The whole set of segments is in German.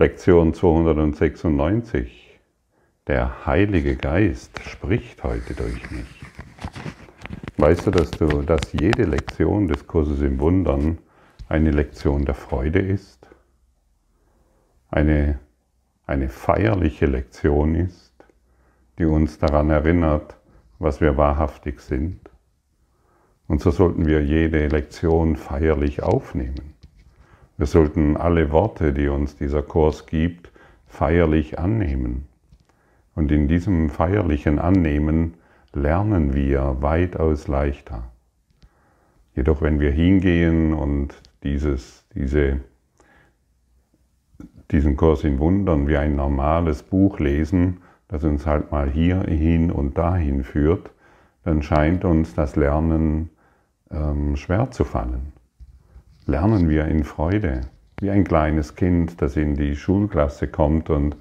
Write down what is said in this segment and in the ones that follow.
Lektion 296. Der Heilige Geist spricht heute durch mich. Weißt du, dass, du, dass jede Lektion des Kurses im Wundern eine Lektion der Freude ist? Eine, eine feierliche Lektion ist, die uns daran erinnert, was wir wahrhaftig sind? Und so sollten wir jede Lektion feierlich aufnehmen. Wir sollten alle Worte, die uns dieser Kurs gibt, feierlich annehmen. Und in diesem feierlichen Annehmen lernen wir weitaus leichter. Jedoch wenn wir hingehen und dieses, diese, diesen Kurs in Wundern wie ein normales Buch lesen, das uns halt mal hierhin und dahin führt, dann scheint uns das Lernen ähm, schwer zu fallen lernen wir in Freude, wie ein kleines Kind, das in die Schulklasse kommt und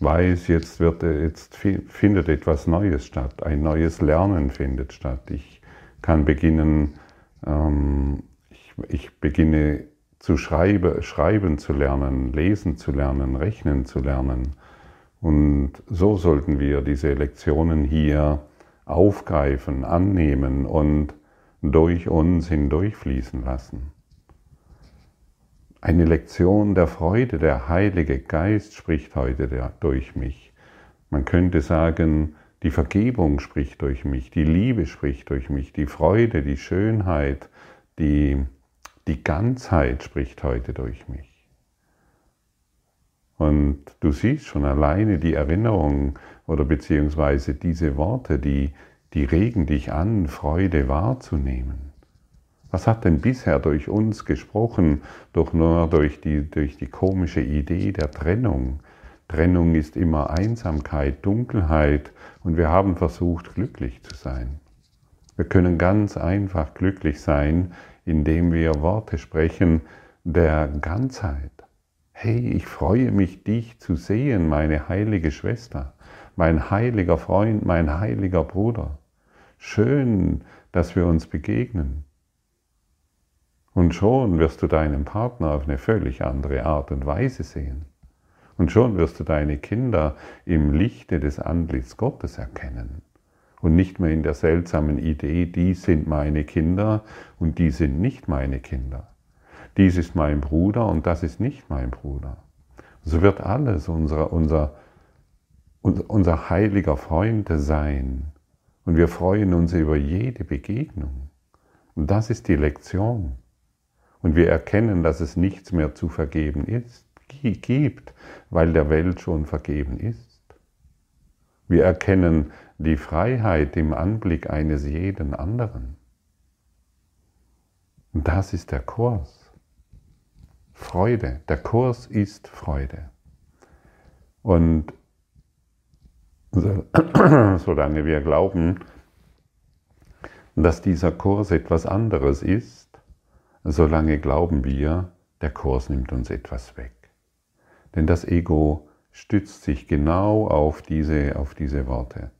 weiß, jetzt, wird, jetzt findet etwas Neues statt, ein neues Lernen findet statt. Ich kann beginnen, ähm, ich, ich, beginne zu schreiben, schreiben zu lernen, lesen zu lernen, rechnen zu lernen. Und so sollten wir diese Lektionen hier aufgreifen, annehmen und durch uns hindurchfließen lassen. Eine Lektion der Freude, der Heilige Geist spricht heute durch mich. Man könnte sagen, die Vergebung spricht durch mich, die Liebe spricht durch mich, die Freude, die Schönheit, die, die Ganzheit spricht heute durch mich. Und du siehst schon alleine die Erinnerung oder beziehungsweise diese Worte, die, die regen dich an, Freude wahrzunehmen. Was hat denn bisher durch uns gesprochen, doch nur durch die, durch die komische Idee der Trennung? Trennung ist immer Einsamkeit, Dunkelheit und wir haben versucht, glücklich zu sein. Wir können ganz einfach glücklich sein, indem wir Worte sprechen der Ganzheit. Hey, ich freue mich, dich zu sehen, meine heilige Schwester, mein heiliger Freund, mein heiliger Bruder. Schön, dass wir uns begegnen. Und schon wirst du deinen Partner auf eine völlig andere Art und Weise sehen. Und schon wirst du deine Kinder im Lichte des Antlitz Gottes erkennen. Und nicht mehr in der seltsamen Idee, die sind meine Kinder und die sind nicht meine Kinder. Dies ist mein Bruder und das ist nicht mein Bruder. So wird alles unser, unser, unser heiliger Freund sein. Und wir freuen uns über jede Begegnung. Und das ist die Lektion. Und wir erkennen, dass es nichts mehr zu vergeben ist, gibt, weil der Welt schon vergeben ist. Wir erkennen die Freiheit im Anblick eines jeden anderen. Und das ist der Kurs. Freude. Der Kurs ist Freude. Und solange wir glauben, dass dieser Kurs etwas anderes ist, solange glauben wir, der Kurs nimmt uns etwas weg. Denn das Ego stützt sich genau auf diese, auf diese Worte.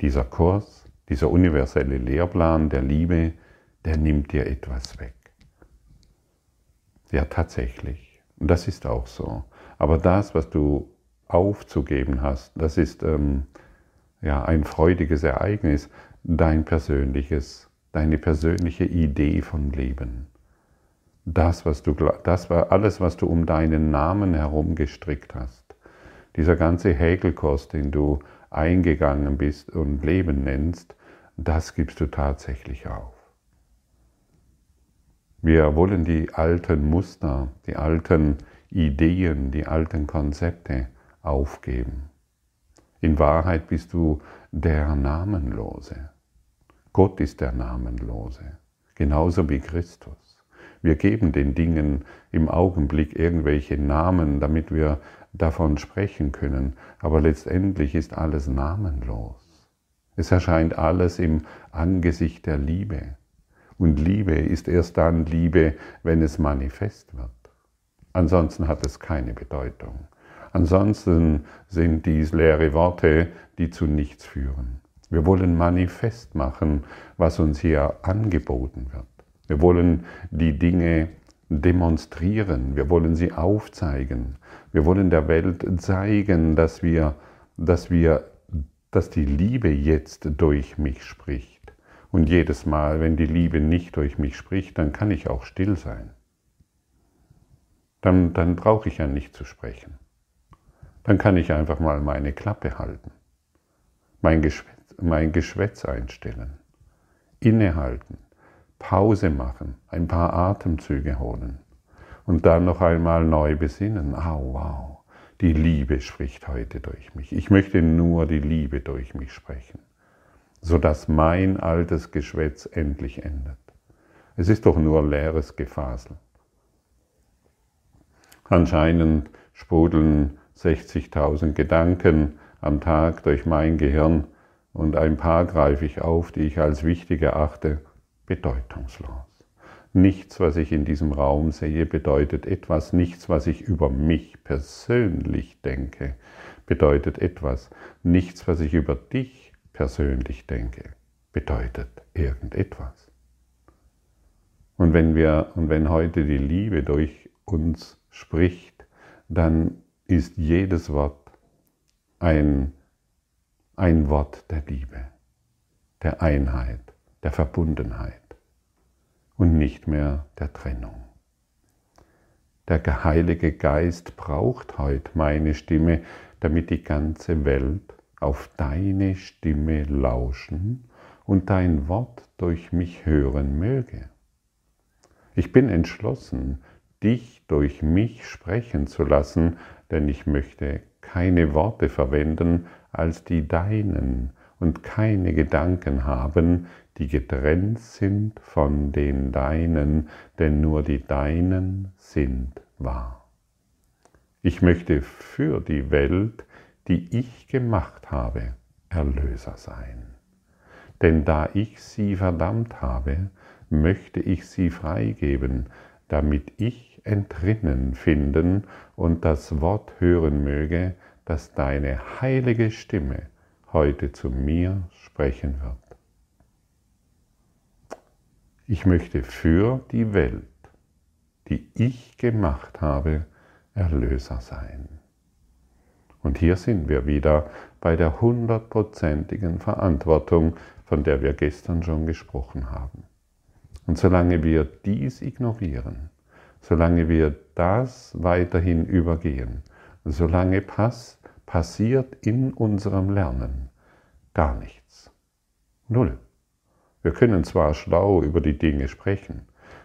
Dieser Kurs, dieser universelle Lehrplan der Liebe, der nimmt dir etwas weg. Ja, tatsächlich. Und das ist auch so. Aber das, was du aufzugeben hast, das ist ähm, ja ein freudiges Ereignis, dein persönliches, deine persönliche Idee von Leben das, was du, das war alles, was du um deinen Namen herum gestrickt hast. Dieser ganze Häkelkurs, den du eingegangen bist und Leben nennst, das gibst du tatsächlich auf. Wir wollen die alten Muster, die alten Ideen, die alten Konzepte aufgeben. In Wahrheit bist du der Namenlose. Gott ist der Namenlose, genauso wie Christus. Wir geben den Dingen im Augenblick irgendwelche Namen, damit wir davon sprechen können, aber letztendlich ist alles namenlos. Es erscheint alles im Angesicht der Liebe. Und Liebe ist erst dann Liebe, wenn es manifest wird. Ansonsten hat es keine Bedeutung. Ansonsten sind dies leere Worte, die zu nichts führen. Wir wollen manifest machen, was uns hier angeboten wird. Wir wollen die Dinge demonstrieren, wir wollen sie aufzeigen. Wir wollen der Welt zeigen, dass wir, dass wir, dass die Liebe jetzt durch mich spricht. Und jedes Mal, wenn die Liebe nicht durch mich spricht, dann kann ich auch still sein. Dann, dann brauche ich ja nicht zu sprechen. Dann kann ich einfach mal meine Klappe halten, mein Geschwätz, mein Geschwätz einstellen, innehalten, Pause machen, ein paar Atemzüge holen und dann noch einmal neu besinnen. Ah, oh, wow, die Liebe spricht heute durch mich. Ich möchte nur die Liebe durch mich sprechen, sodass mein altes Geschwätz endlich endet. Es ist doch nur leeres Gefasel. Anscheinend sprudeln 60.000 Gedanken am Tag durch mein Gehirn und ein paar greife ich auf, die ich als wichtig erachte, bedeutungslos. Nichts, was ich in diesem Raum sehe, bedeutet etwas. Nichts, was ich über mich persönlich denke, bedeutet etwas. Nichts, was ich über dich persönlich denke, bedeutet irgendetwas. Und wenn wir und wenn heute die Liebe durch uns spricht, dann ist jedes Wort ein, ein Wort der Liebe, der Einheit, der Verbundenheit und nicht mehr der Trennung. Der Heilige Geist braucht heute meine Stimme, damit die ganze Welt auf deine Stimme lauschen und dein Wort durch mich hören möge. Ich bin entschlossen, dich durch mich sprechen zu lassen, denn ich möchte keine Worte verwenden als die deinen und keine Gedanken haben, die getrennt sind von den deinen, denn nur die deinen sind wahr. Ich möchte für die Welt, die ich gemacht habe, Erlöser sein. Denn da ich sie verdammt habe, möchte ich sie freigeben, damit ich entrinnen finden und das Wort hören möge, das deine heilige Stimme heute zu mir sprechen wird. Ich möchte für die Welt, die ich gemacht habe, Erlöser sein. Und hier sind wir wieder bei der hundertprozentigen Verantwortung, von der wir gestern schon gesprochen haben. Und solange wir dies ignorieren, solange wir das weiterhin übergehen, solange pass, passiert in unserem Lernen gar nichts. Null. Wir können zwar schlau über die Dinge sprechen,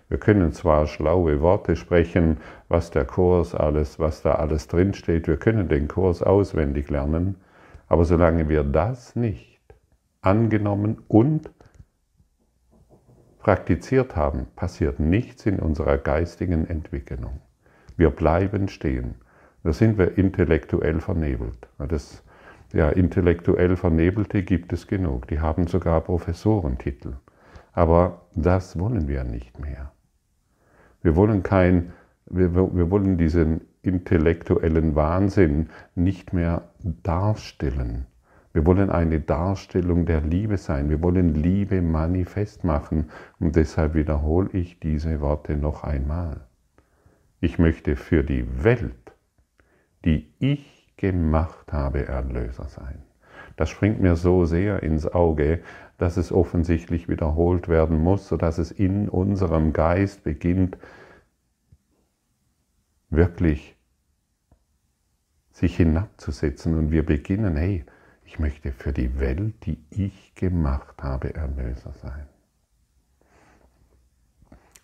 wir können zwar schlaue Worte sprechen, was der Kurs alles, was da alles drinsteht, wir können den Kurs auswendig lernen, aber solange wir das nicht angenommen und praktiziert haben, passiert nichts in unserer geistigen Entwicklung. Wir bleiben stehen. Da sind wir intellektuell vernebelt. Das, ja, intellektuell Vernebelte gibt es genug. Die haben sogar Professorentitel. Aber das wollen wir nicht mehr. Wir wollen kein, wir, wir wollen diesen intellektuellen Wahnsinn nicht mehr darstellen. Wir wollen eine Darstellung der Liebe sein. Wir wollen Liebe manifest machen. Und deshalb wiederhole ich diese Worte noch einmal. Ich möchte für die Welt, die ich gemacht habe, Erlöser sein. Das springt mir so sehr ins Auge, dass es offensichtlich wiederholt werden muss, sodass es in unserem Geist beginnt, wirklich sich hinabzusetzen und wir beginnen, hey, ich möchte für die Welt, die ich gemacht habe, Erlöser sein.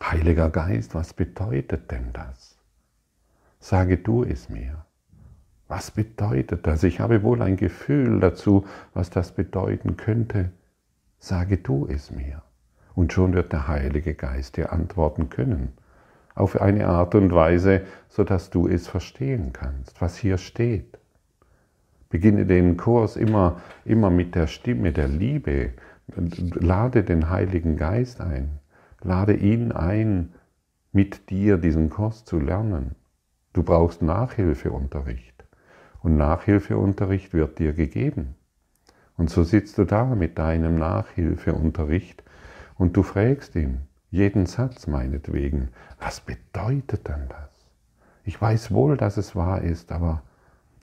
Heiliger Geist, was bedeutet denn das? Sage du es mir. Was bedeutet das? Ich habe wohl ein Gefühl dazu, was das bedeuten könnte. Sage du es mir. Und schon wird der Heilige Geist dir antworten können. Auf eine Art und Weise, sodass du es verstehen kannst, was hier steht. Beginne den Kurs immer, immer mit der Stimme der Liebe. Lade den Heiligen Geist ein. Lade ihn ein, mit dir diesen Kurs zu lernen. Du brauchst Nachhilfeunterricht. Und Nachhilfeunterricht wird dir gegeben. Und so sitzt du da mit deinem Nachhilfeunterricht und du fragst ihn, jeden Satz meinetwegen, was bedeutet denn das? Ich weiß wohl, dass es wahr ist, aber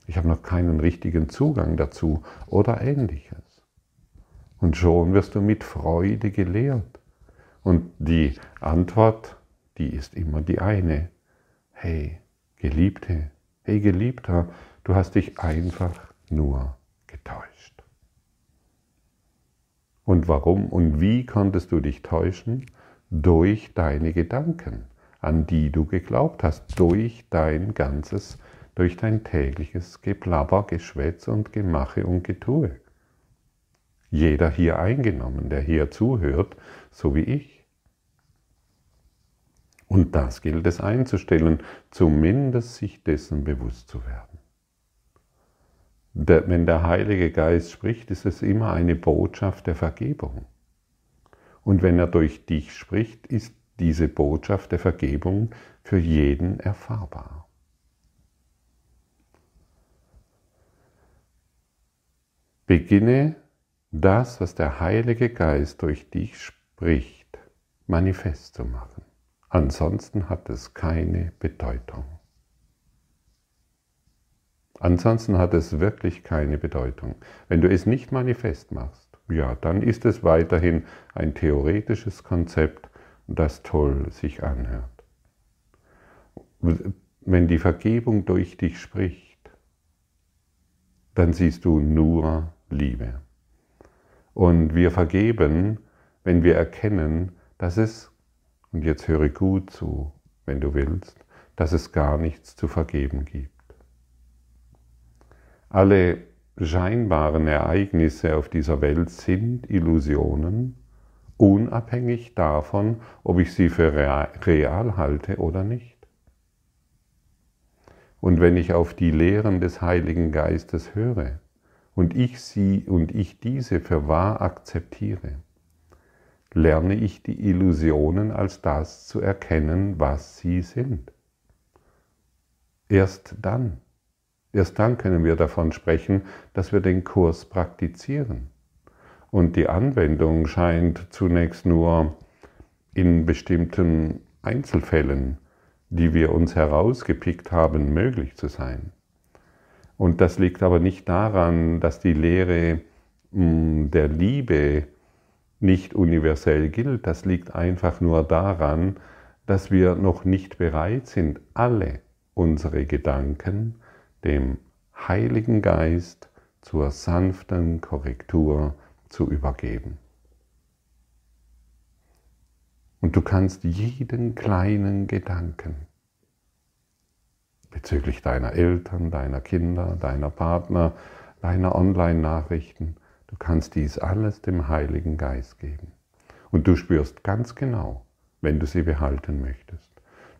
ich habe noch keinen richtigen Zugang dazu oder ähnliches. Und schon wirst du mit Freude gelehrt. Und die Antwort, die ist immer die eine. Hey, Geliebte, hey Geliebter, du hast dich einfach nur getäuscht. Und warum und wie konntest du dich täuschen? Durch deine Gedanken, an die du geglaubt hast, durch dein ganzes, durch dein tägliches Geplapper, Geschwätz und Gemache und Getue. Jeder hier eingenommen, der hier zuhört, so wie ich. Und das gilt es einzustellen, zumindest sich dessen bewusst zu werden wenn der Heilige Geist spricht, ist es immer eine Botschaft der Vergebung. Und wenn er durch dich spricht, ist diese Botschaft der Vergebung für jeden erfahrbar. Beginne das, was der Heilige Geist durch dich spricht, manifest zu machen. Ansonsten hat es keine Bedeutung. Ansonsten hat es wirklich keine Bedeutung. Wenn du es nicht manifest machst, ja, dann ist es weiterhin ein theoretisches Konzept, das toll sich anhört. Wenn die Vergebung durch dich spricht, dann siehst du nur Liebe. Und wir vergeben, wenn wir erkennen, dass es, und jetzt höre gut zu, wenn du willst, dass es gar nichts zu vergeben gibt. Alle scheinbaren Ereignisse auf dieser Welt sind Illusionen, unabhängig davon, ob ich sie für real halte oder nicht. Und wenn ich auf die Lehren des Heiligen Geistes höre und ich sie und ich diese für wahr akzeptiere, lerne ich die Illusionen als das zu erkennen, was sie sind. Erst dann Erst dann können wir davon sprechen, dass wir den Kurs praktizieren. Und die Anwendung scheint zunächst nur in bestimmten Einzelfällen, die wir uns herausgepickt haben, möglich zu sein. Und das liegt aber nicht daran, dass die Lehre hm, der Liebe nicht universell gilt. Das liegt einfach nur daran, dass wir noch nicht bereit sind, alle unsere Gedanken, dem Heiligen Geist zur sanften Korrektur zu übergeben. Und du kannst jeden kleinen Gedanken bezüglich deiner Eltern, deiner Kinder, deiner Partner, deiner Online-Nachrichten, du kannst dies alles dem Heiligen Geist geben. Und du spürst ganz genau, wenn du sie behalten möchtest.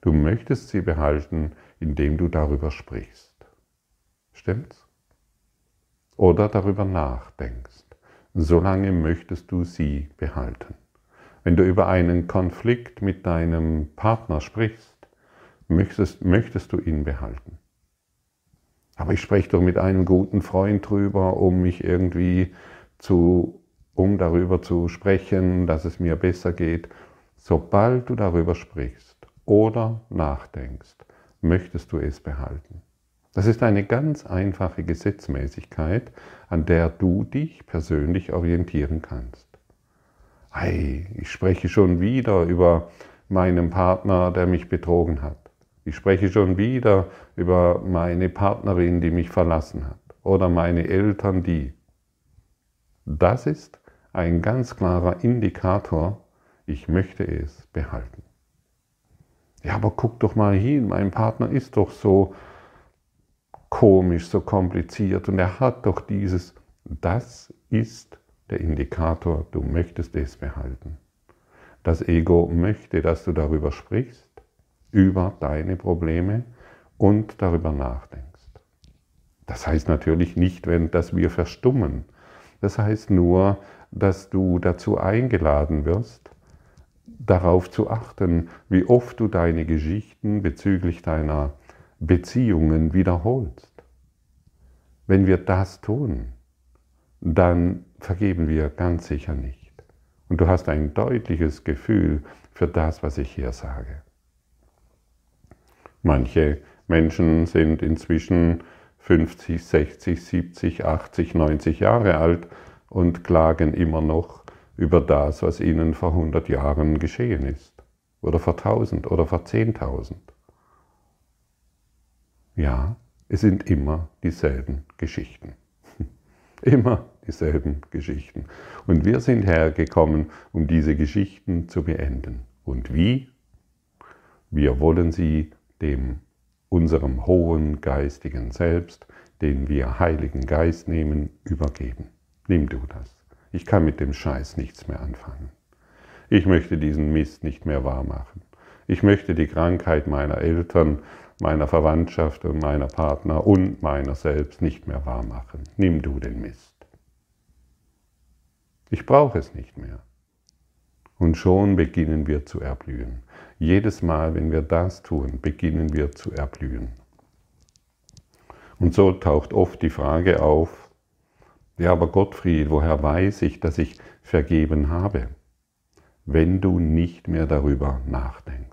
Du möchtest sie behalten, indem du darüber sprichst. Stimmt's? Oder darüber nachdenkst. Solange möchtest du sie behalten. Wenn du über einen Konflikt mit deinem Partner sprichst, möchtest, möchtest du ihn behalten. Aber ich spreche doch mit einem guten Freund drüber, um mich irgendwie zu, um darüber zu sprechen, dass es mir besser geht. Sobald du darüber sprichst oder nachdenkst, möchtest du es behalten. Das ist eine ganz einfache Gesetzmäßigkeit, an der du dich persönlich orientieren kannst. Ei, ich spreche schon wieder über meinen Partner, der mich betrogen hat. Ich spreche schon wieder über meine Partnerin, die mich verlassen hat. Oder meine Eltern, die. Das ist ein ganz klarer Indikator, ich möchte es behalten. Ja, aber guck doch mal hin, mein Partner ist doch so, komisch, so kompliziert und er hat doch dieses, das ist der Indikator, du möchtest es behalten. Das Ego möchte, dass du darüber sprichst, über deine Probleme und darüber nachdenkst. Das heißt natürlich nicht, wenn, dass wir verstummen. Das heißt nur, dass du dazu eingeladen wirst, darauf zu achten, wie oft du deine Geschichten bezüglich deiner Beziehungen wiederholst. Wenn wir das tun, dann vergeben wir ganz sicher nicht. Und du hast ein deutliches Gefühl für das, was ich hier sage. Manche Menschen sind inzwischen 50, 60, 70, 80, 90 Jahre alt und klagen immer noch über das, was ihnen vor 100 Jahren geschehen ist. Oder vor 1000 oder vor 10.000. Ja, es sind immer dieselben Geschichten. Immer dieselben Geschichten. Und wir sind hergekommen, um diese Geschichten zu beenden. Und wie? Wir wollen sie dem unserem hohen geistigen Selbst, den wir Heiligen Geist nehmen, übergeben. Nimm du das. Ich kann mit dem Scheiß nichts mehr anfangen. Ich möchte diesen Mist nicht mehr wahrmachen. Ich möchte die Krankheit meiner Eltern, meiner Verwandtschaft und meiner Partner und meiner selbst nicht mehr wahrmachen. Nimm du den Mist. Ich brauche es nicht mehr. Und schon beginnen wir zu erblühen. Jedes Mal, wenn wir das tun, beginnen wir zu erblühen. Und so taucht oft die Frage auf, ja, aber Gottfried, woher weiß ich, dass ich vergeben habe? Wenn du nicht mehr darüber nachdenkst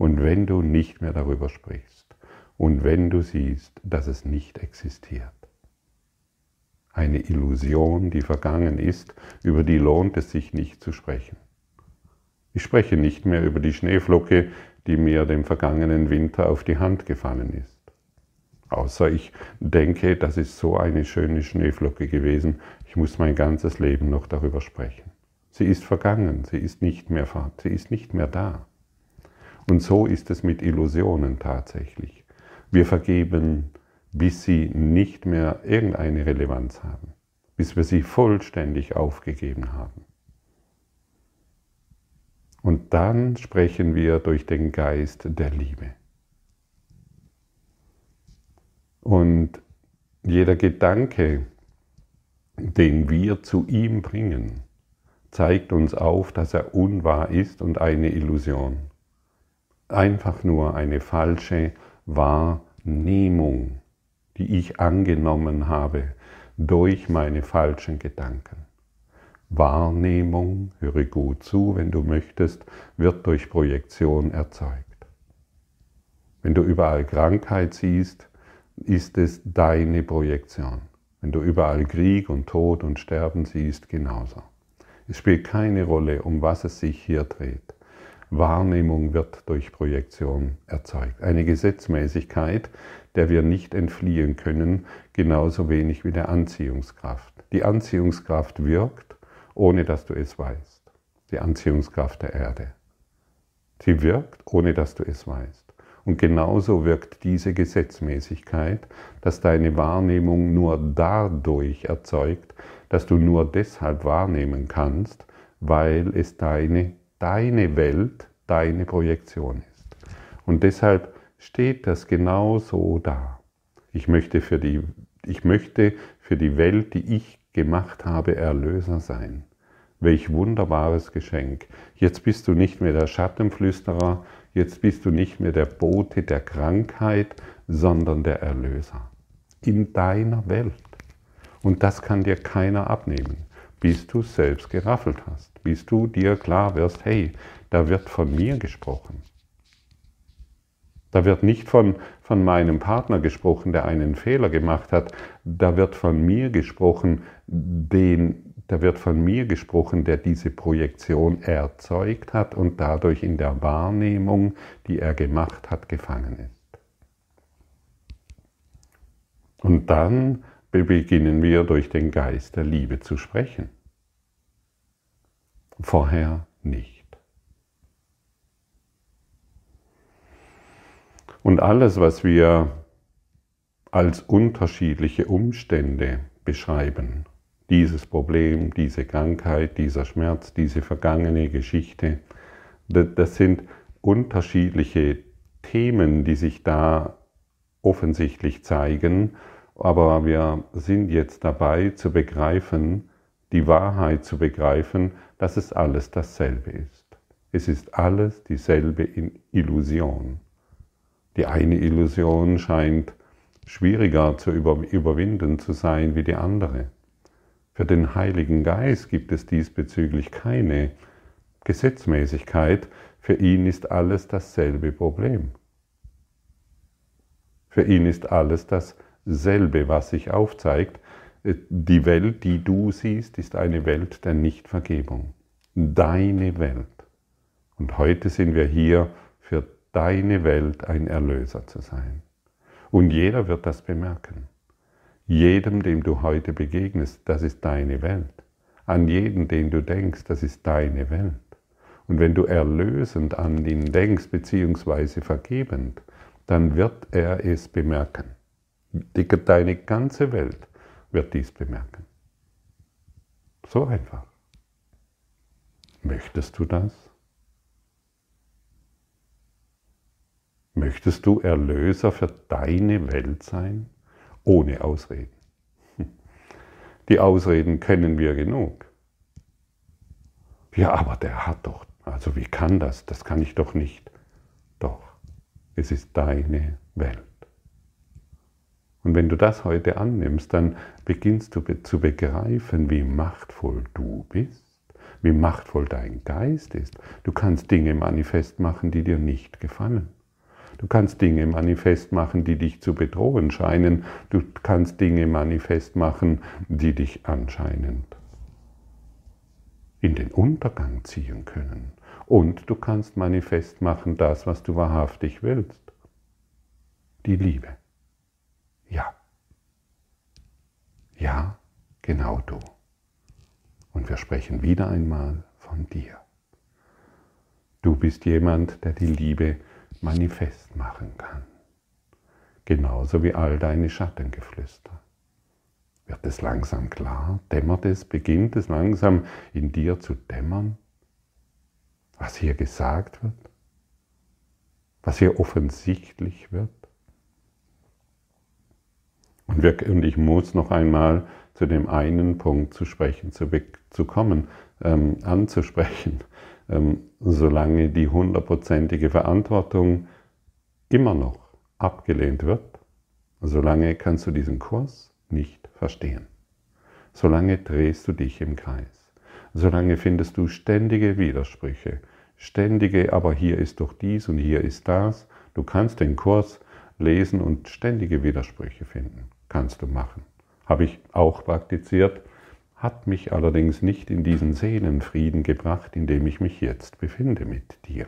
und wenn du nicht mehr darüber sprichst und wenn du siehst, dass es nicht existiert. Eine Illusion, die vergangen ist, über die lohnt es sich nicht zu sprechen. Ich spreche nicht mehr über die Schneeflocke, die mir dem vergangenen Winter auf die Hand gefallen ist. Außer ich denke, das ist so eine schöne Schneeflocke gewesen, ich muss mein ganzes Leben noch darüber sprechen. Sie ist vergangen, sie ist nicht mehr sie ist nicht mehr da. Und so ist es mit Illusionen tatsächlich. Wir vergeben, bis sie nicht mehr irgendeine Relevanz haben, bis wir sie vollständig aufgegeben haben. Und dann sprechen wir durch den Geist der Liebe. Und jeder Gedanke, den wir zu ihm bringen, zeigt uns auf, dass er unwahr ist und eine Illusion. Einfach nur eine falsche Wahrnehmung, die ich angenommen habe durch meine falschen Gedanken. Wahrnehmung, höre gut zu, wenn du möchtest, wird durch Projektion erzeugt. Wenn du überall Krankheit siehst, ist es deine Projektion. Wenn du überall Krieg und Tod und Sterben siehst, genauso. Es spielt keine Rolle, um was es sich hier dreht. Wahrnehmung wird durch Projektion erzeugt. Eine Gesetzmäßigkeit, der wir nicht entfliehen können, genauso wenig wie der Anziehungskraft. Die Anziehungskraft wirkt, ohne dass du es weißt. Die Anziehungskraft der Erde. Sie wirkt, ohne dass du es weißt. Und genauso wirkt diese Gesetzmäßigkeit, dass deine Wahrnehmung nur dadurch erzeugt, dass du nur deshalb wahrnehmen kannst, weil es deine, deine Welt, deine Projektion ist. Und deshalb steht das genau so da. Ich möchte für die, ich möchte für die Welt, die ich gemacht habe, Erlöser sein. Welch wunderbares Geschenk. Jetzt bist du nicht mehr der Schattenflüsterer, jetzt bist du nicht mehr der Bote der Krankheit, sondern der Erlöser. In deiner Welt. Und das kann dir keiner abnehmen, bis du selbst geraffelt hast, bis du dir klar wirst, hey, da wird von mir gesprochen. Da wird nicht von, von meinem Partner gesprochen, der einen Fehler gemacht hat. Da wird von mir gesprochen, den, da wird von mir gesprochen, der diese Projektion erzeugt hat und dadurch in der Wahrnehmung, die er gemacht hat, gefangen ist. Und dann beginnen wir durch den Geist der Liebe zu sprechen. Vorher nicht. Und alles, was wir als unterschiedliche Umstände beschreiben, dieses Problem, diese Krankheit, dieser Schmerz, diese vergangene Geschichte, das sind unterschiedliche Themen, die sich da offensichtlich zeigen, aber wir sind jetzt dabei zu begreifen, die Wahrheit zu begreifen, dass es alles dasselbe ist. Es ist alles dieselbe Illusion. Die eine Illusion scheint schwieriger zu überwinden zu sein wie die andere. Für den Heiligen Geist gibt es diesbezüglich keine Gesetzmäßigkeit. Für ihn ist alles dasselbe Problem. Für ihn ist alles dasselbe, was sich aufzeigt. Die Welt, die du siehst, ist eine Welt der Nichtvergebung. Deine Welt. Und heute sind wir hier für deine Welt ein Erlöser zu sein. Und jeder wird das bemerken. Jedem, dem du heute begegnest, das ist deine Welt. An jeden, den du denkst, das ist deine Welt. Und wenn du erlösend an ihn denkst, beziehungsweise vergebend, dann wird er es bemerken. Deine ganze Welt wird dies bemerken. So einfach. Möchtest du das? Möchtest du Erlöser für deine Welt sein? Ohne Ausreden. Die Ausreden kennen wir genug. Ja, aber der hat doch, also wie kann das? Das kann ich doch nicht. Doch. Es ist deine Welt. Und wenn du das heute annimmst, dann beginnst du zu begreifen, wie machtvoll du bist, wie machtvoll dein Geist ist. Du kannst Dinge manifest machen, die dir nicht gefallen. Du kannst Dinge manifest machen, die dich zu bedrohen scheinen. Du kannst Dinge manifest machen, die dich anscheinend in den Untergang ziehen können. Und du kannst manifest machen das, was du wahrhaftig willst. Die Liebe. Ja. Ja, genau du. Und wir sprechen wieder einmal von dir. Du bist jemand, der die Liebe manifest machen kann. Genauso wie all deine Schattengeflüster. Wird es langsam klar? Dämmert es? Beginnt es langsam in dir zu dämmern? was hier gesagt wird, was hier offensichtlich wird. Und, wir, und ich muss noch einmal zu dem einen Punkt zu sprechen, zu, zu kommen, ähm, anzusprechen, ähm, solange die hundertprozentige Verantwortung immer noch abgelehnt wird, solange kannst du diesen Kurs nicht verstehen. Solange drehst du dich im Kreis. Solange findest du ständige Widersprüche, ständige, aber hier ist doch dies und hier ist das. Du kannst den Kurs lesen und ständige Widersprüche finden. Kannst du machen. Habe ich auch praktiziert, hat mich allerdings nicht in diesen Seelenfrieden gebracht, in dem ich mich jetzt befinde mit dir.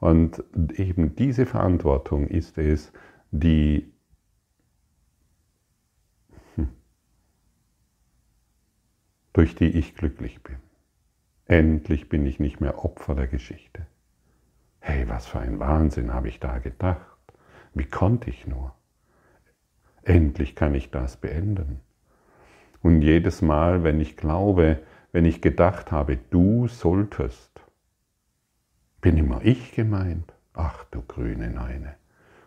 Und eben diese Verantwortung ist es, die hm, durch die ich glücklich bin. Endlich bin ich nicht mehr Opfer der Geschichte. Hey, was für ein Wahnsinn habe ich da gedacht. Wie konnte ich nur? Endlich kann ich das beenden. Und jedes Mal, wenn ich glaube, wenn ich gedacht habe, du solltest, bin immer ich gemeint. Ach du grüne Neune.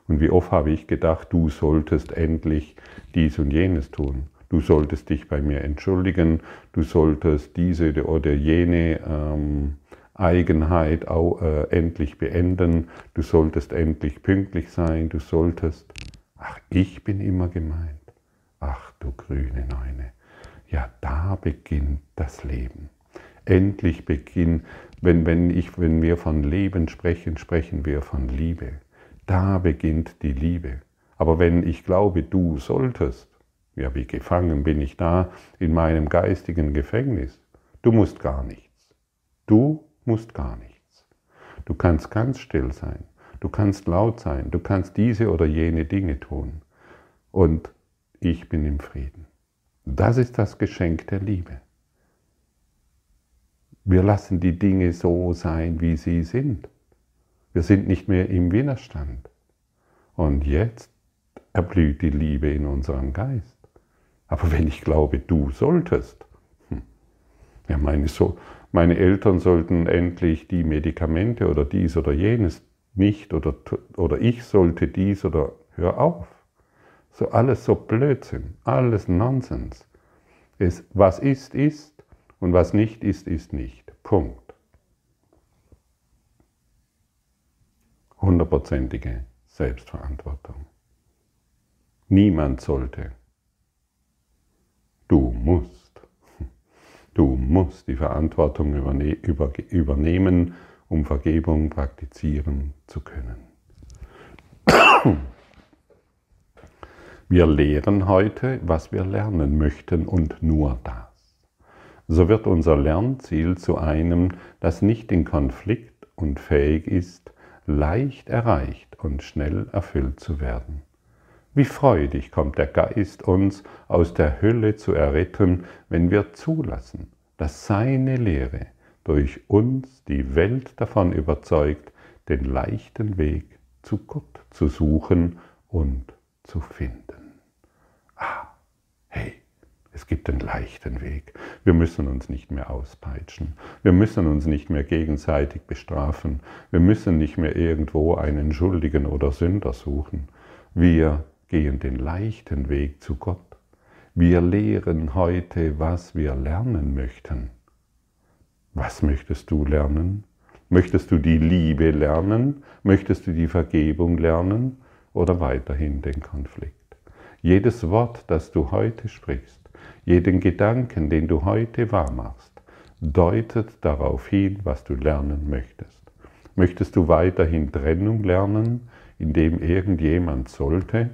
Und wie oft habe ich gedacht, du solltest endlich dies und jenes tun du solltest dich bei mir entschuldigen, du solltest diese oder jene ähm, Eigenheit auch, äh, endlich beenden, du solltest endlich pünktlich sein, du solltest, ach, ich bin immer gemeint, ach du grüne Neune, ja, da beginnt das Leben. Endlich beginnt, wenn, wenn, ich, wenn wir von Leben sprechen, sprechen wir von Liebe. Da beginnt die Liebe. Aber wenn ich glaube, du solltest, ja, wie gefangen bin ich da in meinem geistigen Gefängnis? Du musst gar nichts. Du musst gar nichts. Du kannst ganz still sein. Du kannst laut sein. Du kannst diese oder jene Dinge tun. Und ich bin im Frieden. Das ist das Geschenk der Liebe. Wir lassen die Dinge so sein, wie sie sind. Wir sind nicht mehr im Widerstand. Und jetzt erblüht die Liebe in unserem Geist. Aber wenn ich glaube, du solltest, hm, ja, meine, so, meine Eltern sollten endlich die Medikamente oder dies oder jenes nicht oder, oder ich sollte dies oder hör auf. So alles so Blödsinn, alles Nonsens. Es, was ist, ist und was nicht ist, ist nicht. Punkt. Hundertprozentige Selbstverantwortung. Niemand sollte Du musst. Du musst die Verantwortung überne über übernehmen, um Vergebung praktizieren zu können. Wir lehren heute, was wir lernen möchten und nur das. So wird unser Lernziel zu einem, das nicht in Konflikt und fähig ist, leicht erreicht und schnell erfüllt zu werden. Wie freudig kommt der Geist uns aus der Hölle zu erretten, wenn wir zulassen, dass seine Lehre durch uns die Welt davon überzeugt, den leichten Weg zu Gott zu suchen und zu finden. Ah, hey, es gibt den leichten Weg. Wir müssen uns nicht mehr auspeitschen. Wir müssen uns nicht mehr gegenseitig bestrafen. Wir müssen nicht mehr irgendwo einen Schuldigen oder Sünder suchen. Wir gehen den leichten Weg zu Gott. Wir lehren heute, was wir lernen möchten. Was möchtest du lernen? Möchtest du die Liebe lernen? Möchtest du die Vergebung lernen? Oder weiterhin den Konflikt? Jedes Wort, das du heute sprichst, jeden Gedanken, den du heute wahrmachst, deutet darauf hin, was du lernen möchtest. Möchtest du weiterhin Trennung lernen, indem irgendjemand sollte?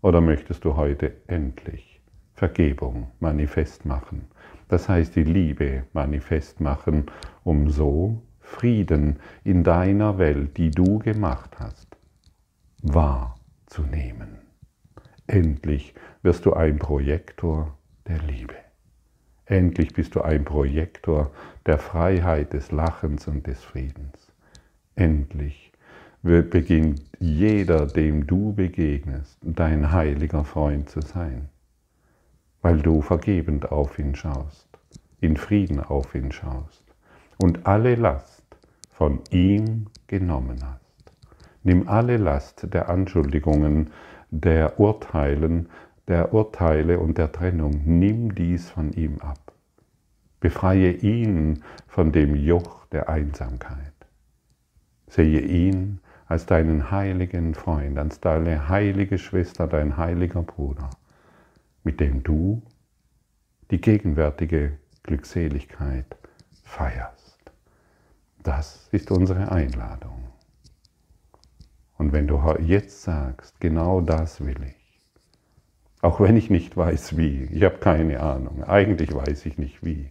Oder möchtest du heute endlich Vergebung manifest machen? Das heißt die Liebe manifest machen, um so Frieden in deiner Welt, die du gemacht hast, wahrzunehmen. Endlich wirst du ein Projektor der Liebe. Endlich bist du ein Projektor der Freiheit, des Lachens und des Friedens. Endlich beginnt jeder, dem du begegnest, dein heiliger Freund zu sein weil du vergebend auf ihn schaust, in Frieden auf ihn schaust und alle Last von ihm genommen hast. Nimm alle Last der Anschuldigungen, der Urteilen, der Urteile und der Trennung, nimm dies von ihm ab. Befreie ihn von dem Joch der Einsamkeit. Sehe ihn als deinen heiligen Freund, als deine heilige Schwester, dein heiliger Bruder mit dem du die gegenwärtige Glückseligkeit feierst. Das ist unsere Einladung. Und wenn du jetzt sagst, genau das will ich, auch wenn ich nicht weiß wie, ich habe keine Ahnung, eigentlich weiß ich nicht wie,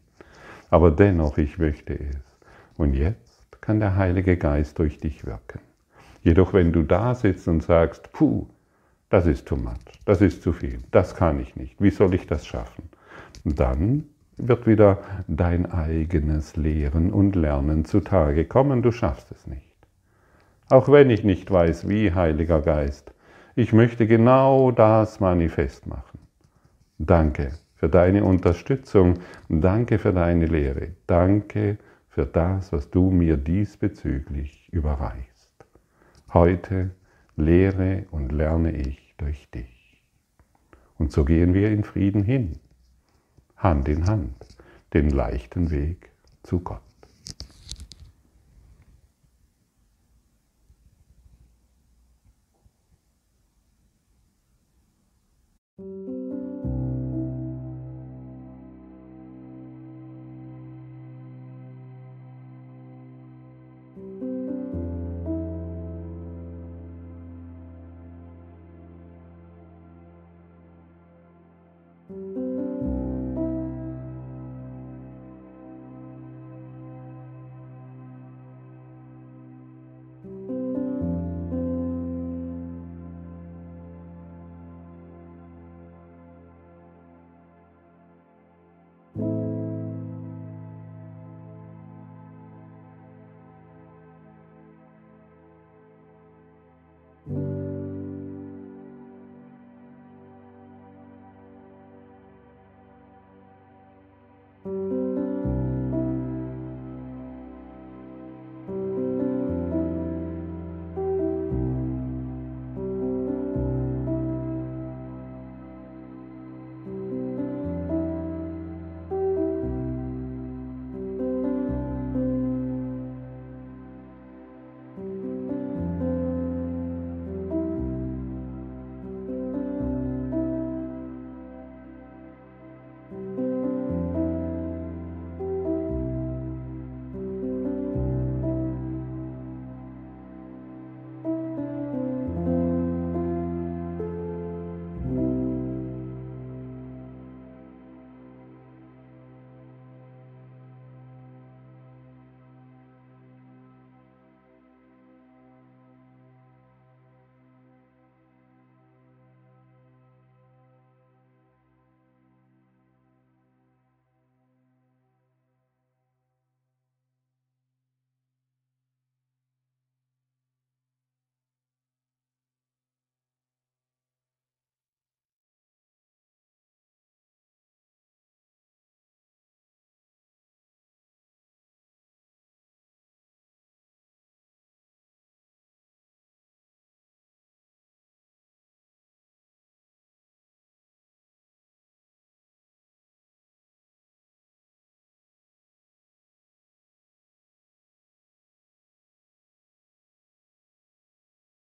aber dennoch, ich möchte es. Und jetzt kann der Heilige Geist durch dich wirken. Jedoch, wenn du da sitzt und sagst, puh, das ist too much, das ist zu viel, das kann ich nicht, wie soll ich das schaffen? dann wird wieder dein eigenes Lehren und Lernen zutage kommen, du schaffst es nicht. Auch wenn ich nicht weiß, wie, Heiliger Geist, ich möchte genau das manifest machen. Danke für deine Unterstützung, danke für deine Lehre, danke für das, was du mir diesbezüglich überreichst. Heute lehre und lerne ich durch dich. Und so gehen wir in Frieden hin, Hand in Hand, den leichten Weg zu Gott.